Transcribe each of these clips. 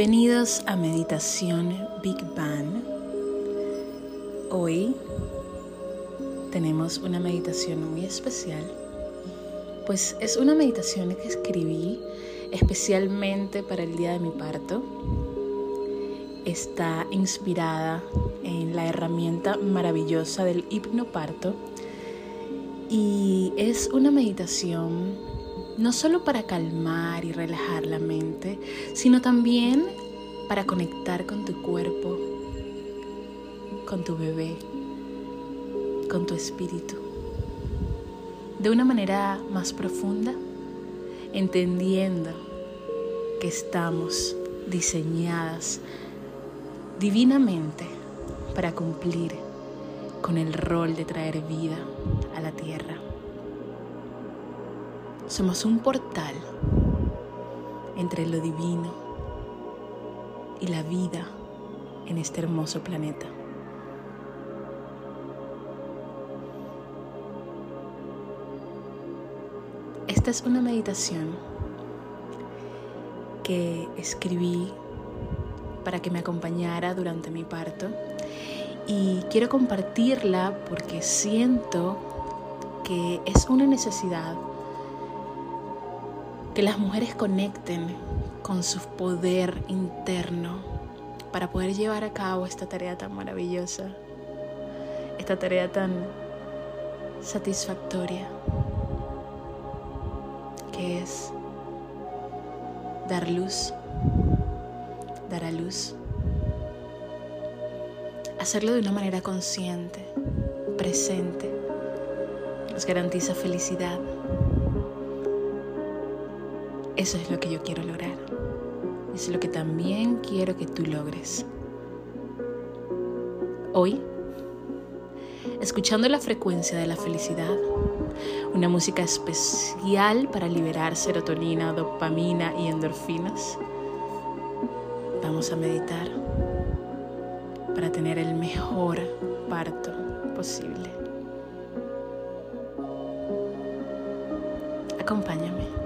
Bienvenidos a Meditación Big Bang. Hoy tenemos una meditación muy especial, pues es una meditación que escribí especialmente para el día de mi parto. Está inspirada en la herramienta maravillosa del hipnoparto y es una meditación no solo para calmar y relajar la mente, sino también para conectar con tu cuerpo, con tu bebé, con tu espíritu, de una manera más profunda, entendiendo que estamos diseñadas divinamente para cumplir con el rol de traer vida a la tierra. Somos un portal entre lo divino y la vida en este hermoso planeta. Esta es una meditación que escribí para que me acompañara durante mi parto y quiero compartirla porque siento que es una necesidad que las mujeres conecten con su poder interno para poder llevar a cabo esta tarea tan maravillosa, esta tarea tan satisfactoria, que es dar luz, dar a luz, hacerlo de una manera consciente, presente, nos garantiza felicidad eso es lo que yo quiero lograr. Es lo que también quiero que tú logres. Hoy, escuchando la frecuencia de la felicidad, una música especial para liberar serotonina, dopamina y endorfinas, vamos a meditar para tener el mejor parto posible. Acompáñame.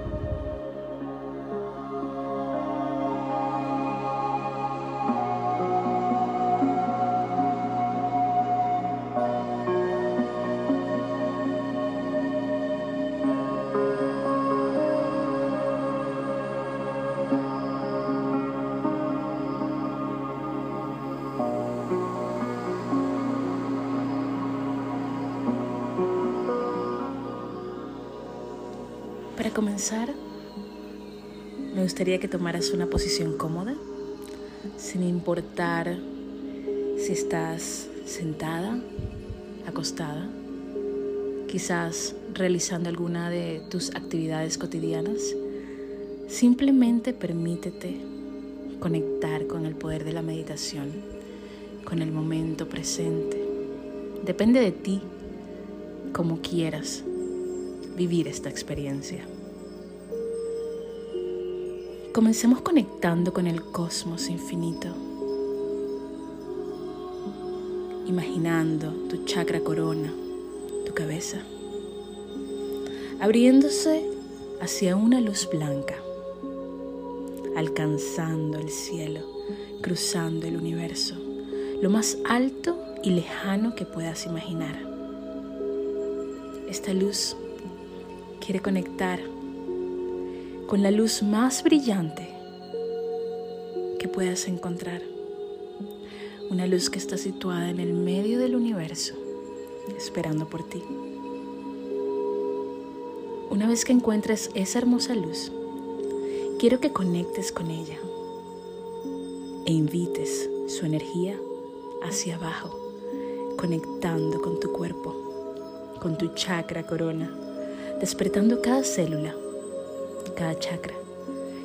Comenzar, me gustaría que tomaras una posición cómoda, sin importar si estás sentada, acostada, quizás realizando alguna de tus actividades cotidianas. Simplemente permítete conectar con el poder de la meditación, con el momento presente. Depende de ti, como quieras vivir esta experiencia. Comencemos conectando con el cosmos infinito, imaginando tu chakra corona, tu cabeza, abriéndose hacia una luz blanca, alcanzando el cielo, cruzando el universo, lo más alto y lejano que puedas imaginar. Esta luz quiere conectar con la luz más brillante que puedas encontrar. Una luz que está situada en el medio del universo, esperando por ti. Una vez que encuentres esa hermosa luz, quiero que conectes con ella e invites su energía hacia abajo, conectando con tu cuerpo, con tu chakra corona despertando cada célula, cada chakra,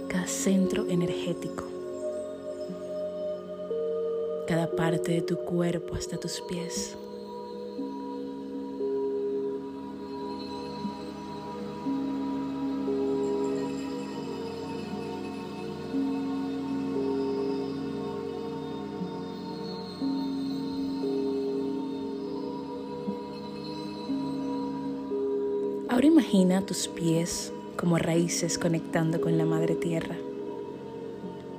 cada centro energético, cada parte de tu cuerpo hasta tus pies. Ahora imagina tus pies como raíces conectando con la madre tierra.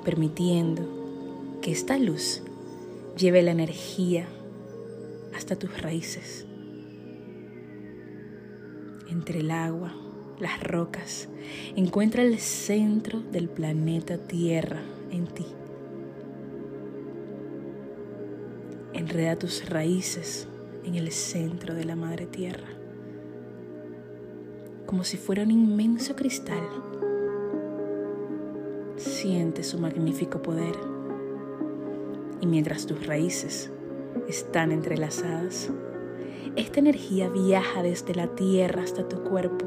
permitiendo que esta luz lleve la energía hasta tus raíces, entre el agua, las rocas, encuentra el centro del planeta Tierra en ti. Enreda tus raíces en el centro de la Madre Tierra, como si fuera un inmenso cristal. Siente su magnífico poder y mientras tus raíces están entrelazadas, esta energía viaja desde la tierra hasta tu cuerpo.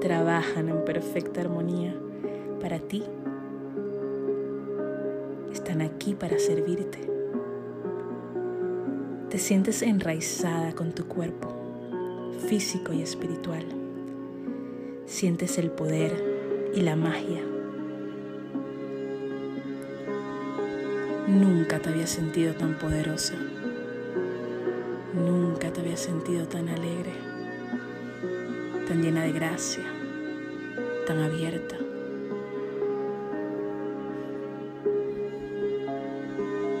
Trabajan en perfecta armonía para ti. Están aquí para servirte. Te sientes enraizada con tu cuerpo, físico y espiritual. Sientes el poder y la magia Nunca te había sentido tan poderosa. Nunca te había sentido tan alegre, tan llena de gracia, tan abierta.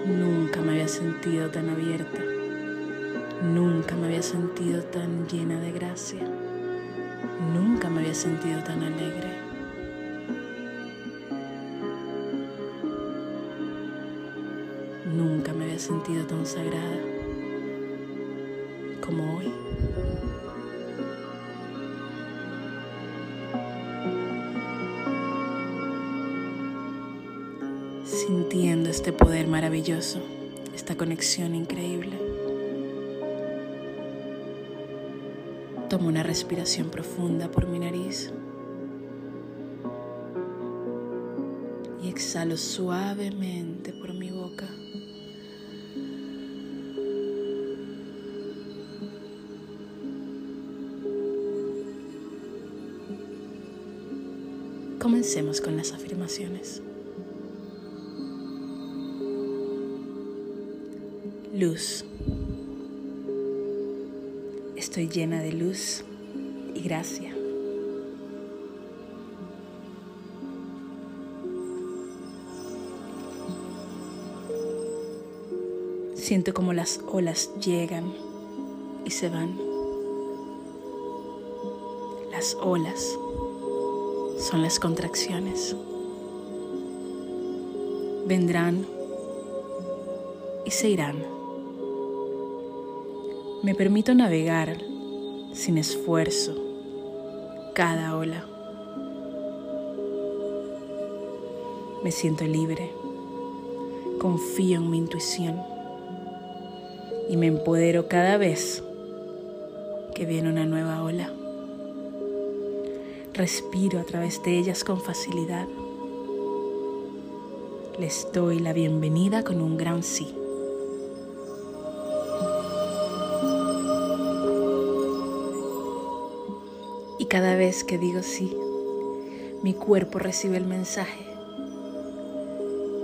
Nunca me había sentido tan abierta. Nunca me había sentido tan llena de gracia. Nunca me había sentido tan alegre. Nunca me había sentido tan sagrada como hoy. Sintiendo este poder maravilloso, esta conexión increíble. Tomo una respiración profunda por mi nariz. Y exhalo suavemente por mi boca. Comencemos con las afirmaciones. Luz. Estoy llena de luz y gracia. Siento como las olas llegan y se van. Las olas son las contracciones. Vendrán y se irán. Me permito navegar sin esfuerzo cada ola. Me siento libre, confío en mi intuición y me empodero cada vez que viene una nueva ola. Respiro a través de ellas con facilidad. Les doy la bienvenida con un gran sí. Cada vez que digo sí, mi cuerpo recibe el mensaje.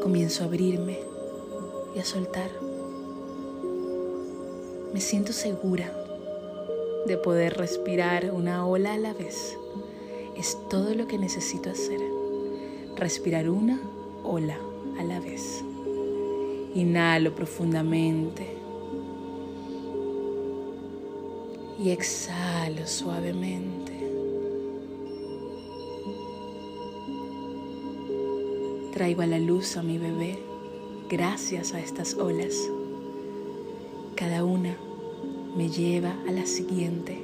Comienzo a abrirme y a soltar. Me siento segura de poder respirar una ola a la vez es todo lo que necesito hacer. Respirar una ola a la vez. Inhalo profundamente. Y exhalo suavemente. Traigo a la luz a mi bebé gracias a estas olas. Cada una me lleva a la siguiente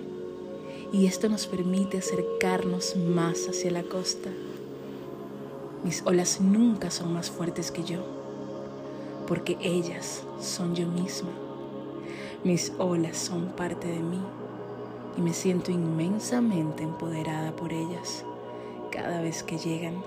y esto nos permite acercarnos más hacia la costa. Mis olas nunca son más fuertes que yo, porque ellas son yo misma. Mis olas son parte de mí y me siento inmensamente empoderada por ellas cada vez que llegan.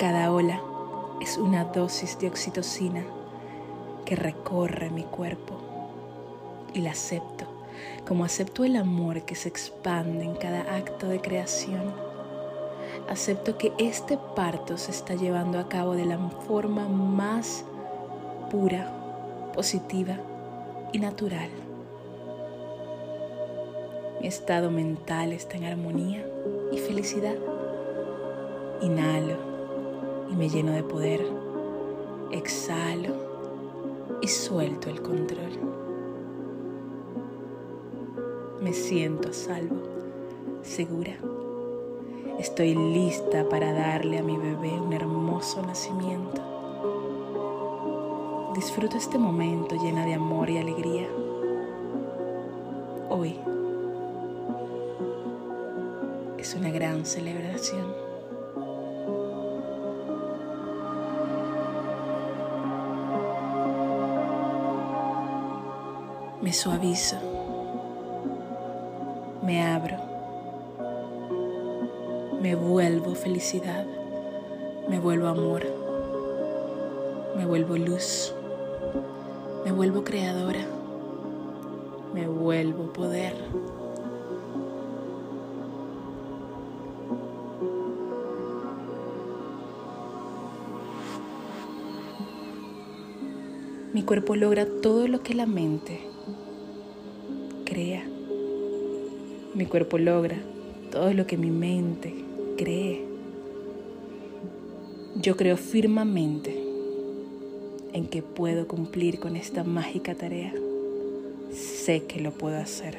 Cada ola es una dosis de oxitocina que recorre mi cuerpo y la acepto, como acepto el amor que se expande en cada acto de creación. Acepto que este parto se está llevando a cabo de la forma más pura, positiva y natural. Mi estado mental está en armonía y felicidad. Inhalo me lleno de poder. Exhalo y suelto el control. Me siento a salvo, segura. Estoy lista para darle a mi bebé un hermoso nacimiento. Disfruto este momento llena de amor y alegría. Hoy es una gran celebración. Me suavizo, me abro, me vuelvo felicidad, me vuelvo amor, me vuelvo luz, me vuelvo creadora, me vuelvo poder. Mi cuerpo logra todo lo que la mente crea. Mi cuerpo logra todo lo que mi mente cree. Yo creo firmemente en que puedo cumplir con esta mágica tarea. Sé que lo puedo hacer.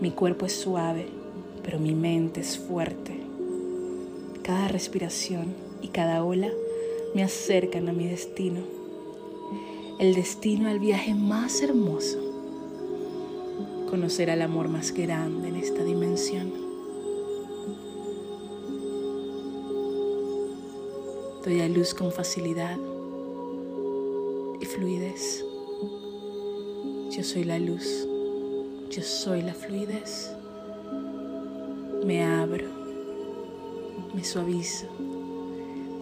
Mi cuerpo es suave, pero mi mente es fuerte. Cada respiración y cada ola me acercan a mi destino, el destino al viaje más hermoso, conocer al amor más grande en esta dimensión. Doy a luz con facilidad y fluidez. Yo soy la luz, yo soy la fluidez. Me abro, me suavizo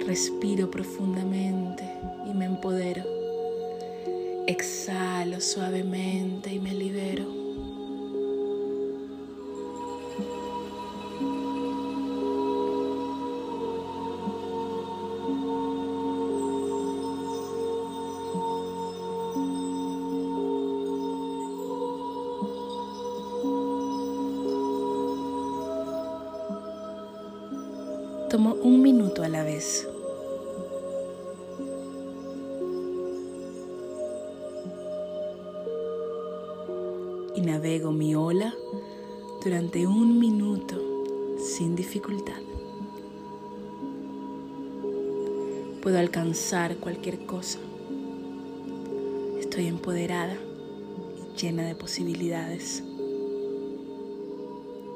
Respiro profundamente y me empodero. Exhalo suavemente y me libero. Sin dificultad. Puedo alcanzar cualquier cosa. Estoy empoderada y llena de posibilidades.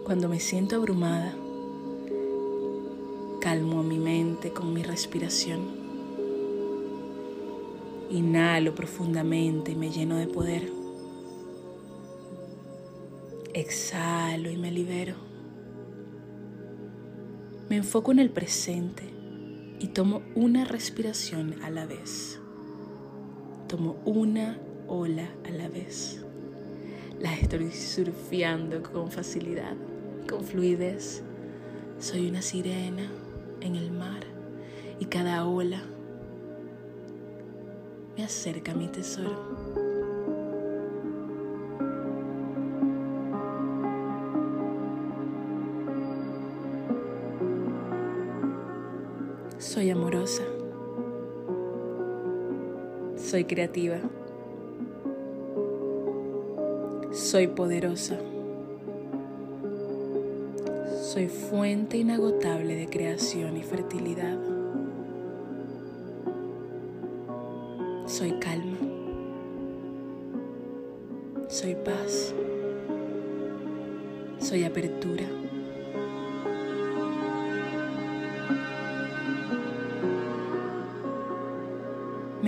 Cuando me siento abrumada, calmo mi mente con mi respiración. Inhalo profundamente y me lleno de poder. Exhalo y me libero. Me enfoco en el presente y tomo una respiración a la vez. Tomo una ola a la vez. La estoy surfeando con facilidad, con fluidez. Soy una sirena en el mar y cada ola me acerca a mi tesoro. Soy creativa. Soy poderosa. Soy fuente inagotable de creación y fertilidad.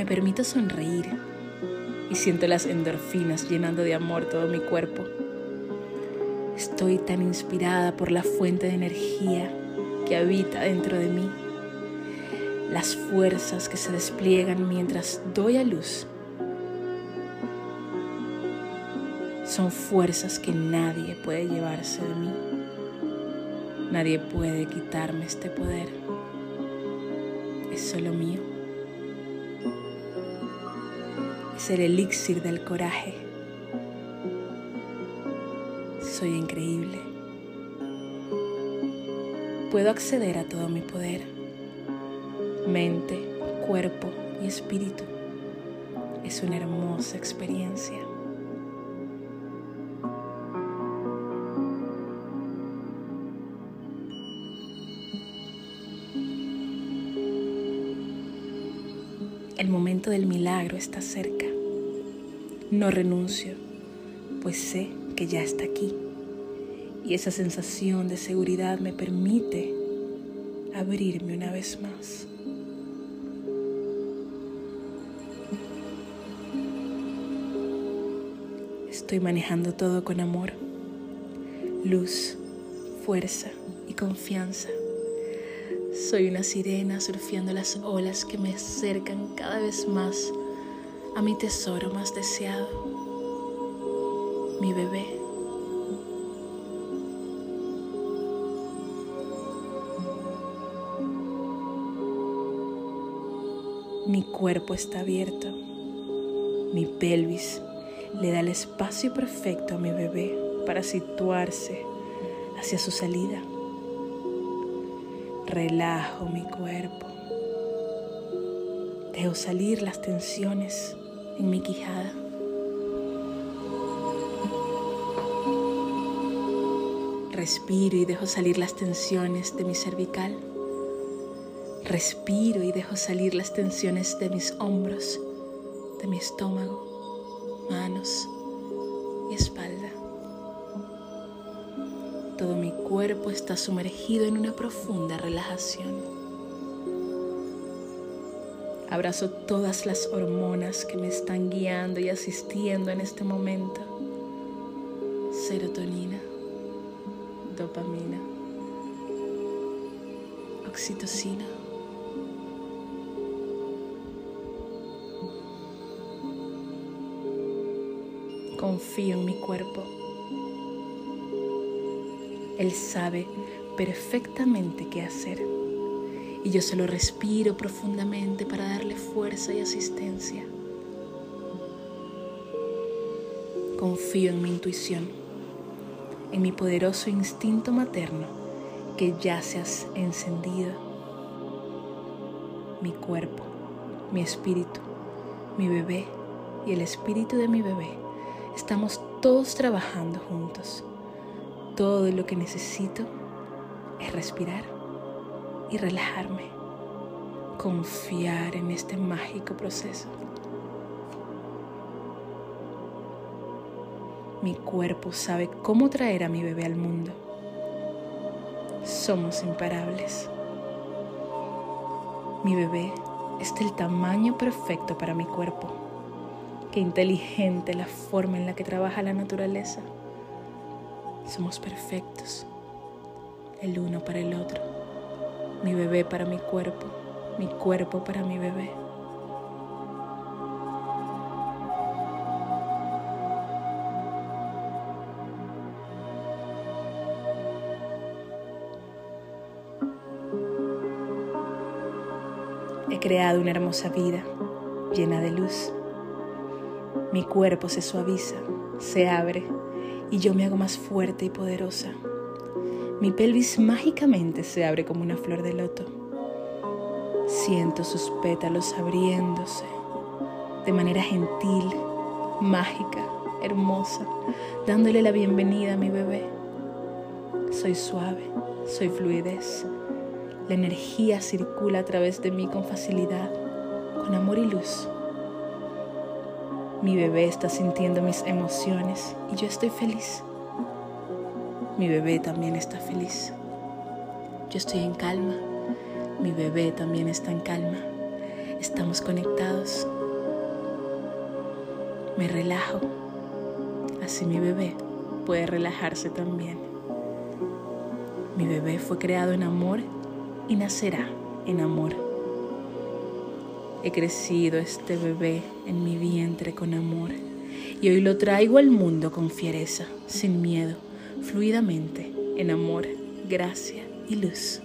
Me permito sonreír y siento las endorfinas llenando de amor todo mi cuerpo. Estoy tan inspirada por la fuente de energía que habita dentro de mí, las fuerzas que se despliegan mientras doy a luz Son fuerzas que nadie puede llevarse de mí. Nadie puede quitarme este poder. Es solo mío. Es el elixir del coraje. Soy increíble. Puedo acceder a todo mi poder. Mente, cuerpo y espíritu. Es una hermosa experiencia. El momento del milagro está cerca. No renuncio, pues sé que ya está aquí. Y esa sensación de seguridad me permite abrirme una vez más. Estoy manejando todo con amor, luz, fuerza y confianza. Soy una sirena surfeando las olas que me acercan cada vez más a mi tesoro más deseado, mi bebé. Mi cuerpo está abierto, mi pelvis le da el espacio perfecto a mi bebé para situarse hacia su salida. Relajo mi cuerpo. Dejo salir las tensiones en mi quijada. Respiro y dejo salir las tensiones de mi cervical. Respiro y dejo salir las tensiones de mis hombros, de mi estómago, manos y espalda. Todo mi cuerpo está sumergido en una profunda relajación. Abrazo todas las hormonas que me están guiando y asistiendo en este momento. Serotonina, dopamina, oxitocina. Confío en mi cuerpo él sabe perfectamente qué hacer y yo se lo respiro profundamente para darle fuerza y asistencia. Confío en mi intuición, en mi poderoso instinto materno que ya se ha encendido. Mi cuerpo, mi espíritu, mi bebé y el espíritu de mi bebé, estamos todos trabajando juntos todo lo que necesito es respirar y relajarme, confiar en este mágico proceso. Mi cuerpo sabe cómo traer a mi bebé al mundo. Somos imparables. Mi bebé es del tamaño perfecto para mi cuerpo. Qué inteligente la forma en la que trabaja la naturaleza. Somos perfectos, el uno para el otro, mi bebé para mi cuerpo, mi cuerpo para mi bebé. He creado una hermosa vida llena de luz. Mi cuerpo se suaviza, se abre y yo me hago más fuerte y poderosa. Mi pelvis mágicamente se abre como una flor de loto. Siento sus pétalos abriéndose de manera gentil, mágica, hermosa, dándole la bienvenida a mi bebé. Soy suave, soy fluidez. La energía circula a través de mí con facilidad, con amor y luz. Mi bebé está sintiendo mis emociones y yo estoy feliz. Mi bebé también está feliz. Yo estoy en calma. Mi bebé también está en calma. Estamos conectados. Me relajo. Así mi bebé puede relajarse también. Mi bebé fue creado en amor y nacerá en amor. He crecido este bebé en mi vientre con amor y hoy lo traigo al mundo con fiereza, sin miedo, fluidamente, en amor, gracia y luz.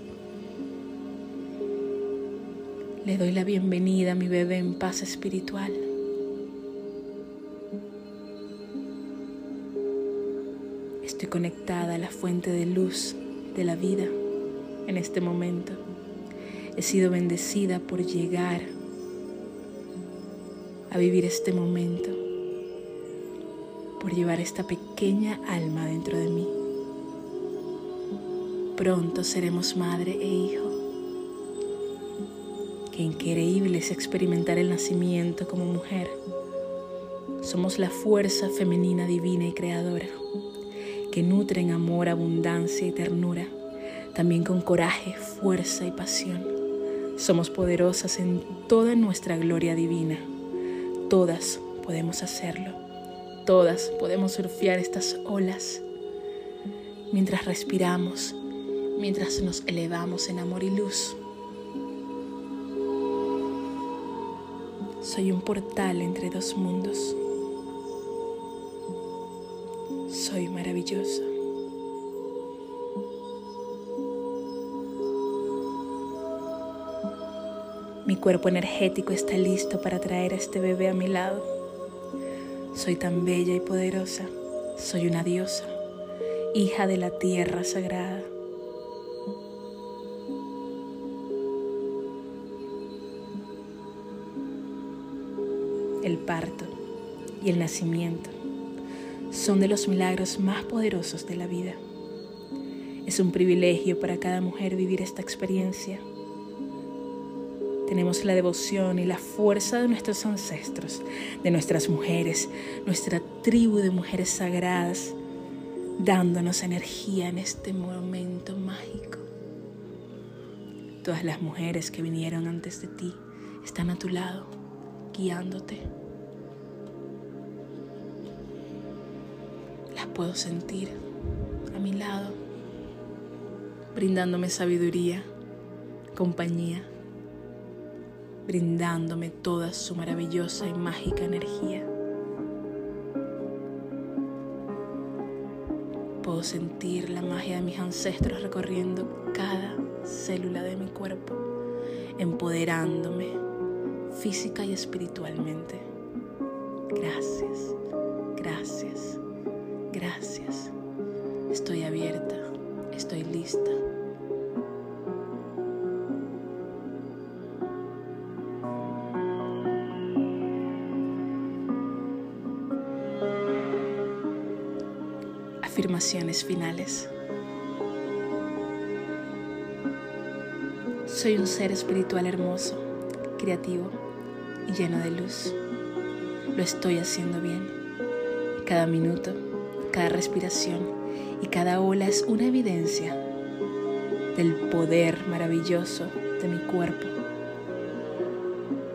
Le doy la bienvenida a mi bebé en paz espiritual. Estoy conectada a la fuente de luz de la vida en este momento. He sido bendecida por llegar a vivir este momento, por llevar esta pequeña alma dentro de mí. Pronto seremos madre e hijo. Qué increíble es experimentar el nacimiento como mujer. Somos la fuerza femenina divina y creadora, que nutre en amor, abundancia y ternura, también con coraje, fuerza y pasión. Somos poderosas en toda nuestra gloria divina Todas podemos hacerlo. Todas podemos surfear estas olas mientras respiramos, mientras nos elevamos en amor y luz. Soy un portal entre dos mundos. Soy maravillosa. Mi cuerpo energético está listo para traer a este bebé a mi lado. Soy tan bella y poderosa. Soy una diosa, hija de la tierra sagrada. El parto y el nacimiento son de los milagros más poderosos de la vida. Es un privilegio para cada mujer vivir esta experiencia tenemos la devoción y la fuerza de nuestros ancestros, de nuestras mujeres, nuestra tribu de mujeres sagradas, dándonos energía en este momento mágico. Todas las mujeres que vinieron antes de ti están a tu lado, guiándote. Las puedo sentir a mi lado, brindándome sabiduría, compañía brindándome toda su maravillosa y mágica energía. Puedo sentir la magia de mis ancestros recorriendo cada célula de mi cuerpo, empoderándome física y espiritualmente. Gracias, gracias, gracias. Estoy abierta, estoy lista. Finales. Soy un ser espiritual hermoso, creativo y lleno de luz. Lo estoy haciendo bien. Cada minuto, cada respiración y cada ola es una evidencia del poder maravilloso de mi cuerpo,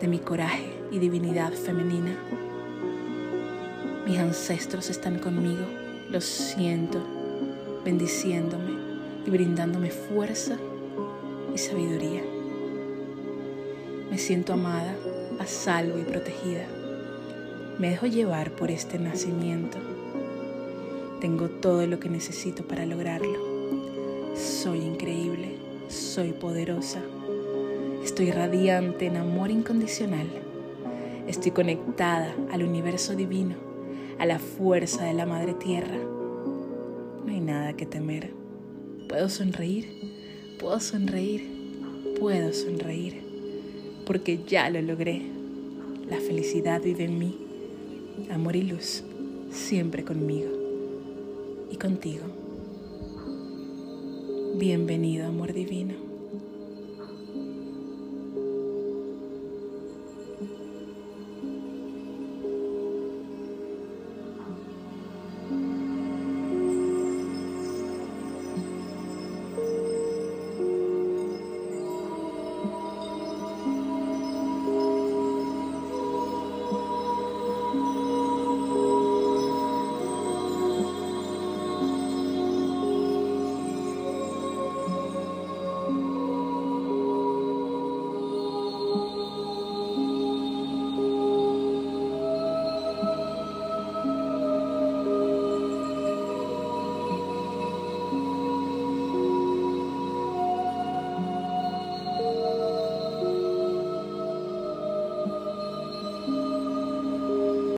de mi coraje y divinidad femenina. Mis ancestros están conmigo lo siento bendiciéndome y brindándome fuerza y sabiduría. Me siento amada, a salvo y protegida. Me dejo llevar por este nacimiento. Tengo todo lo que necesito para lograrlo. Soy increíble, soy poderosa. Estoy radiante en amor incondicional. Estoy conectada al universo divino a la fuerza de la Madre Tierra. No hay nada que temer. Puedo sonreír, puedo sonreír, puedo sonreír, porque ya lo logré. La felicidad vive en mí, amor y luz, siempre conmigo y contigo. Bienvenido, amor divino.